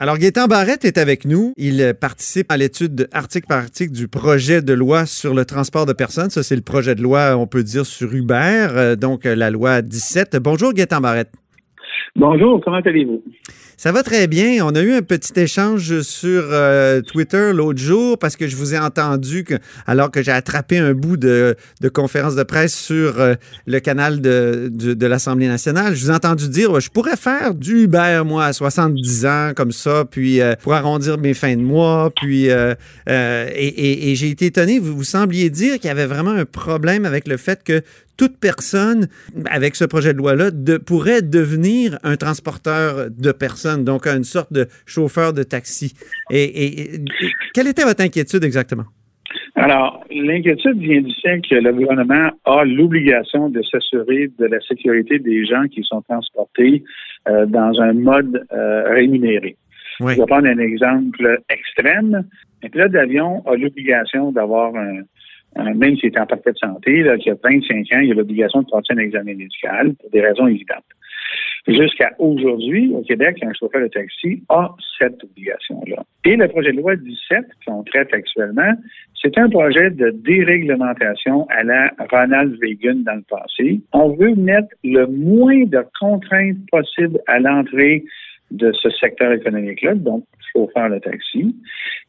Alors, Gaétan Barrette est avec nous. Il participe à l'étude article par article du projet de loi sur le transport de personnes. Ça, c'est le projet de loi, on peut dire, sur Uber, euh, donc euh, la loi 17. Bonjour, Gaétan Barrette. Bonjour, comment allez-vous? Ça va très bien. On a eu un petit échange sur euh, Twitter l'autre jour parce que je vous ai entendu que, alors que j'ai attrapé un bout de, conférence de presse sur euh, le canal de, l'Assemblée nationale. Je vous ai entendu dire je pourrais faire du Uber, moi, à 70 ans, comme ça, puis euh, pour arrondir mes fins de mois. Puis, et, j'ai été étonné. Vous, vous sembliez dire qu'il y avait vraiment un problème avec le fait que toute personne, avec ce projet de loi-là, pourrait devenir un transporteur de personnes, donc une sorte de chauffeur de taxi. Et, quelle était votre inquiétude exactement? Alors, l'inquiétude vient du fait que le gouvernement a l'obligation de s'assurer de la sécurité des gens qui sont transportés euh, dans un mode euh, rémunéré. Je vais prendre un exemple extrême. Un pilote d'avion a l'obligation d'avoir un, même s'il est en parfaite santé, là, qui a 25 ans, il a l'obligation de passer un examen médical pour des raisons évidentes. Jusqu'à aujourd'hui, au Québec, un chauffeur de taxi a cette obligation-là. Et le projet de loi 17 qu'on traite actuellement, c'est un projet de déréglementation à la Ronald Reagan dans le passé. On veut mettre le moins de contraintes possibles à l'entrée de ce secteur économique-là, donc chauffeur de taxi.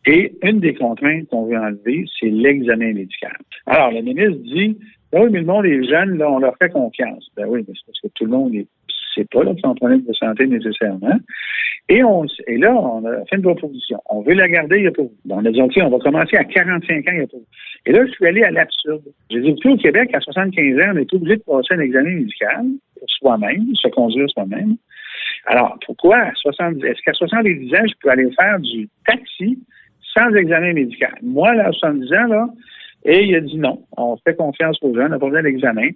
Et une des contraintes qu'on veut enlever, c'est l'examen médical. Alors, le ministre dit, ben oui, mais le monde est jeune, on leur fait confiance. Ben oui, mais c'est parce que tout le monde est c'est pas là ont problème de santé nécessairement. Et, on, et là, on a fait une proposition. On veut la garder, il n'y a pas On a dit, OK, on va commencer à 45 ans, il n'y a pas Et là, je suis allé à l'absurde. J'ai dit, au Québec, à 75 ans, on est obligé de passer un examen médical pour soi-même, se conduire soi-même. Alors, pourquoi? Est-ce qu'à 70 ans, je peux aller faire du taxi sans examen médical? Moi, à 70 ans, là, et il a dit non, on fait confiance aux jeunes, on besoin d'examen.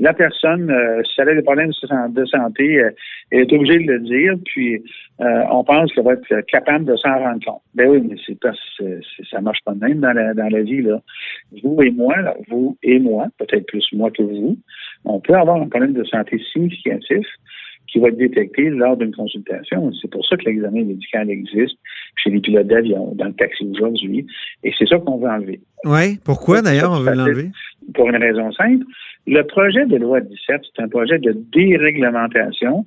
La personne, euh, si elle a des problèmes de santé, euh, elle est obligée de le dire, puis euh, on pense qu'elle va être capable de s'en rendre compte. Ben oui, mais c'est pas, ça marche pas de même dans la, dans la vie. Là. Vous et moi, vous et moi, peut-être plus moi que vous, on peut avoir un problème de santé significatif qui va être détecté lors d'une consultation. C'est pour ça que l'examen médical existe chez les pilotes d'avion, dans le taxi aujourd'hui. Et c'est ça qu'on veut enlever. Oui. Pourquoi d'ailleurs on veut l'enlever? Pour une raison simple. Le projet de loi 17, c'est un projet de déréglementation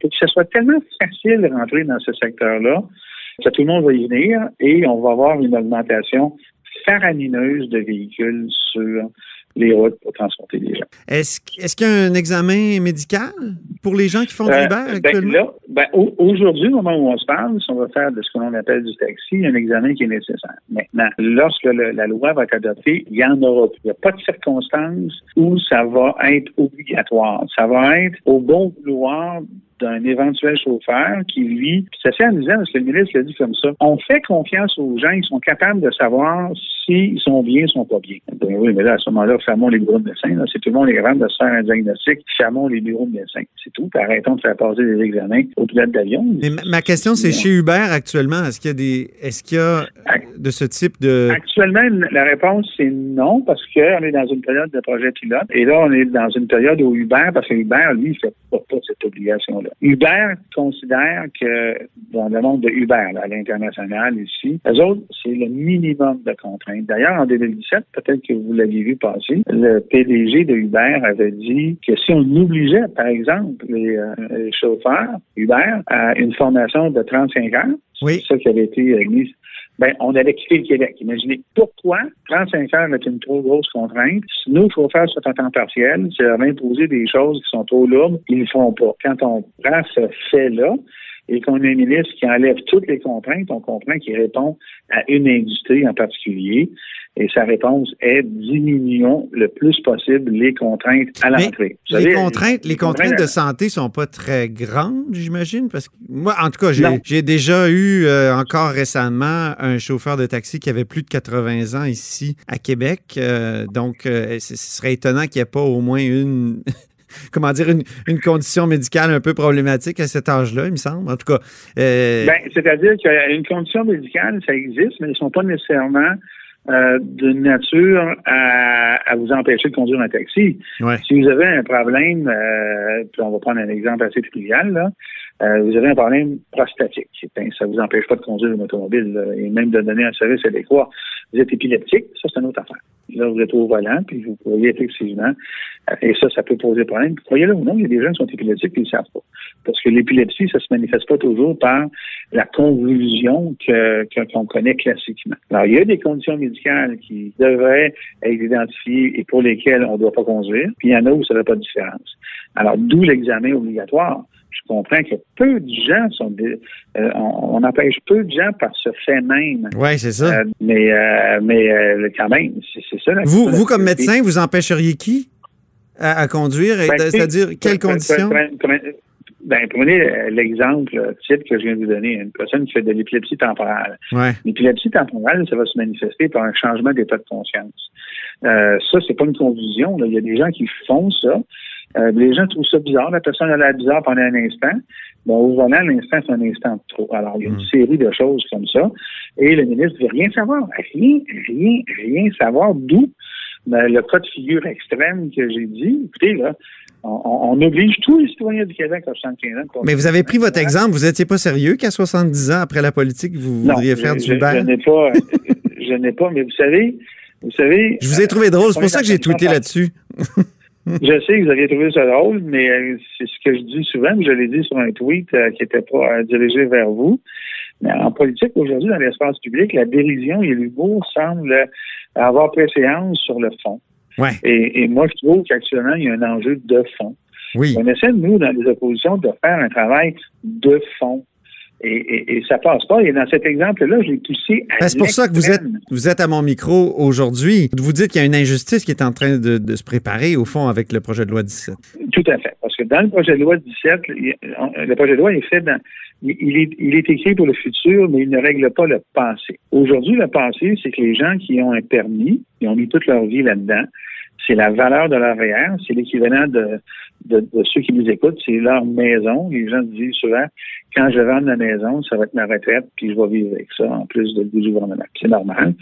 pour que ce soit tellement facile de rentrer dans ce secteur-là que tout le monde va y venir et on va avoir une augmentation faramineuse de véhicules sur les routes pour transporter les gens. Est-ce qu'il y a un examen médical pour les gens qui font du euh, Uber ben, actuellement? Ben aujourd'hui, au moment où on se parle, si on va faire de ce qu'on appelle du taxi, il y a un examen qui est nécessaire. Maintenant, lorsque la loi va être adoptée, il y en aura plus. Il n'y a pas de circonstances où ça va être obligatoire. Ça va être au bon vouloir d'un éventuel chauffeur qui, lui, c'est assez amusant parce que le ministre l'a dit comme ça, on fait confiance aux gens, ils sont capables de savoir s'ils sont bien, ils sont pas bien. Ben oui, mais là, à ce moment-là, fermons les bureaux de médecins. Si tout le monde est capable de se faire un diagnostic, fermons les bureaux de médecins. C'est tout. arrêtons de faire passer des examens au pilote d'avion. Mais ma, question, c'est chez Uber actuellement, est-ce qu'il y a des est-ce qu'il y a de ce type de Actuellement, la réponse c'est non, parce qu'on est dans une période de projet pilote. Et là, on est dans une période où Uber, parce que Uber, lui, il fait pas, pas cette obligation-là. Uber considère que dans le monde de Uber, à l'international ici, les autres, c'est le minimum de contraintes. D'ailleurs, en 2017, peut-être que vous l'aviez vu passer, le PDG de Uber avait dit que si on obligeait, par exemple, les, euh, chauffeurs Uber à une formation de 35 heures, c'est ça qui avait été euh, mis ben, on avait quitté le Québec. Imaginez pourquoi 35 heures est une trop grosse contrainte. Si nos chauffeurs sont en temps partiel, c'est imposer des choses qui sont trop lourdes, ils ne le font pas. Quand on prend ce fait-là, et qu'on a un ministre qui enlève toutes les contraintes, on comprend qu'il répond à une industrie en particulier. Et sa réponse est diminuons le plus possible les contraintes à l'entrée. Les contraintes, les contraintes de santé sont pas très grandes, j'imagine, parce que moi, en tout cas, j'ai déjà eu euh, encore récemment un chauffeur de taxi qui avait plus de 80 ans ici à Québec. Euh, donc, euh, ce serait étonnant qu'il n'y ait pas au moins une comment dire, une, condition médicale un peu problématique à cet âge-là, il me semble. En tout cas. Ben, c'est-à-dire qu'une condition médicale, ça existe, mais elles ne sont pas nécessairement euh, de nature à, vous empêcher de conduire un taxi. Si vous avez un problème, euh, puis on va prendre un exemple assez trivial, là, euh, vous avez un problème prostatique. Ça vous empêche pas de conduire une automobile et même de donner un service adéquat. Vous êtes épileptique, ça c'est une autre affaire. Là, vous êtes au volant, puis vous pourriez effectivement, euh, et ça, ça peut poser problème. Croyez-le ou non, il y a des gens qui sont épileptiques et ils ne savent pas. Parce que l'épilepsie, ça se manifeste pas toujours par la convulsion que, qu'on connaît classiquement. Alors, il y a des conditions médicales qui devraient être identifiées et pour lesquelles on ne doit pas conduire, puis il y en a où ça ne fait pas de différence. Alors, d'où l'examen obligatoire je comprends que peu de gens sont. Euh, on, empêche peu de gens par ce fait même. Oui, c'est ça. Euh, mais euh, mais quand même, c'est ça. vous, vous, comme médecin, vous empêcheriez qui à, conduire? Ben, c'est-à-dire, quelles conditions? Ben, prenez l'exemple type que je viens de vous donner. Une personne qui fait de l'épilepsie temporale. Ouais. L'épilepsie temporale, ça va se manifester par un changement d'état de conscience. Euh, ça, c'est pas une confusion. Il y a des gens qui font ça. Euh, les gens trouvent ça bizarre. La personne a l'air bizarre pendant un instant. Bon, au volant, l'instant, c'est un instant de trop. Alors, il y a une mm. série de choses comme ça. Et le ministre ne veut rien savoir. Rien, rien, rien savoir. D'où ben, le cas de figure extrême que j'ai dit. Écoutez, là, on, oblige tous les citoyens du Québec à 75 ans. Mais vous avez pris votre exemple. Vous n'étiez pas sérieux qu'à 70 ans, après la politique, vous voudriez faire du Uber? Je, n'ai pas, je n'ai pas, mais vous savez, vous savez. Je vous ai trouvé drôle. C'est pour ça que j'ai tweeté là-dessus. je sais que vous avez trouvé ça drôle, mais euh, c'est ce que je dis souvent, je l'ai dit sur un tweet euh, qui n'était pas euh, dirigé vers vous. Mais en politique, aujourd'hui, dans l'espace public, la dérision et l'humour semblent avoir préséance sur le fond. Ouais. Et, et moi, je trouve qu'actuellement, il y a un enjeu de fond. Oui. On essaie, nous, dans les oppositions, de faire un travail de fond. Et, et, et, ça passe pas. Et dans cet exemple-là, j'ai poussé à ben, C'est pour ça que vous êtes, vous êtes à mon micro aujourd'hui. Vous dites qu'il y a une injustice qui est en train de, de, se préparer, au fond, avec le projet de loi 17. Tout à fait. Parce que dans le projet de loi 17, le projet de loi est fait dans... Il est, il est écrit pour le futur, mais il ne règle pas le passé. Aujourd'hui, le passé, c'est que les gens qui ont un permis, ils ont mis toute leur vie là-dedans, c'est la valeur de leur REER, c'est l'équivalent de, de, ceux qui nous écoutent, c'est leur maison. Les gens disent souvent, quand je vends ma maison, ça va être ma retraite, puis je vais vivre avec ça, en plus de, du gouvernement. C'est normal.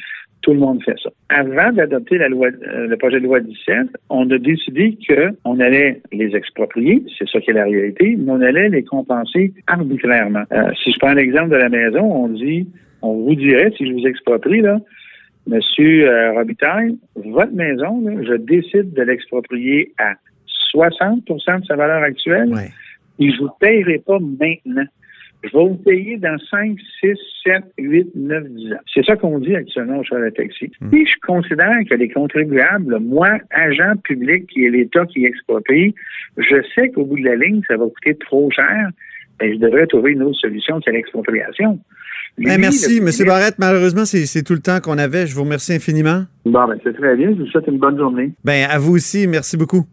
Tout le monde fait ça. Avant d'adopter la loi, euh, le projet de loi 17, on a décidé qu'on allait les exproprier, c'est ça qui est la réalité, mais on allait les compenser arbitrairement. Euh, si je prends l'exemple de la maison, on dit, on vous dirait, si je vous exproprie, là, Monsieur euh, Robitaille, votre maison, je décide de l'exproprier à 60% de sa valeur actuelle et je ne vous payerai pas maintenant. Je vais vous payer dans 5, 6, 7, 8, 9, 10 ans. C'est ça qu'on dit actuellement au de taxi. Hmm. Et je considère que les contribuables, moi, agent public qui est l'État qui exproprie, je sais qu'au bout de la ligne, ça va coûter trop cher et je devrais trouver une autre solution que l'expropriation. Ben, merci, M. Barrette. Malheureusement, c'est tout le temps qu'on avait. Je vous remercie infiniment. Bon, ben, c'est très bien. Je vous souhaite une bonne journée. Ben, à vous aussi. Merci beaucoup.